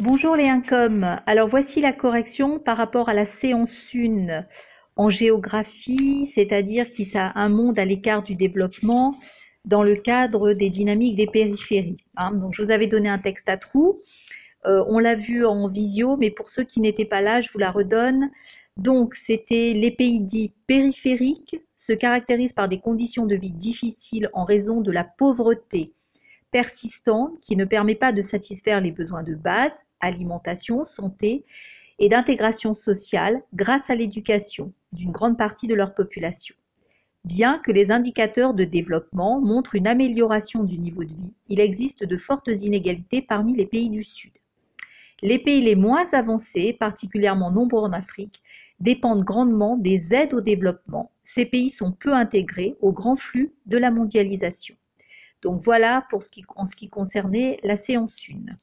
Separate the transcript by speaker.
Speaker 1: Bonjour les incoms. Alors voici la correction par rapport à la séance 1 en géographie, c'est-à-dire qui a un monde à l'écart du développement dans le cadre des dynamiques des périphéries. Hein. Donc je vous avais donné un texte à trous. Euh, on l'a vu en visio, mais pour ceux qui n'étaient pas là, je vous la redonne. Donc c'était les pays dits périphériques se caractérisent par des conditions de vie difficiles en raison de la pauvreté persistante qui ne permet pas de satisfaire les besoins de base, alimentation, santé et d'intégration sociale grâce à l'éducation d'une grande partie de leur population. Bien que les indicateurs de développement montrent une amélioration du niveau de vie, il existe de fortes inégalités parmi les pays du Sud. Les pays les moins avancés, particulièrement nombreux en Afrique, dépendent grandement des aides au développement. Ces pays sont peu intégrés au grand flux de la mondialisation. Donc voilà pour ce qui, en ce qui concernait la séance 1.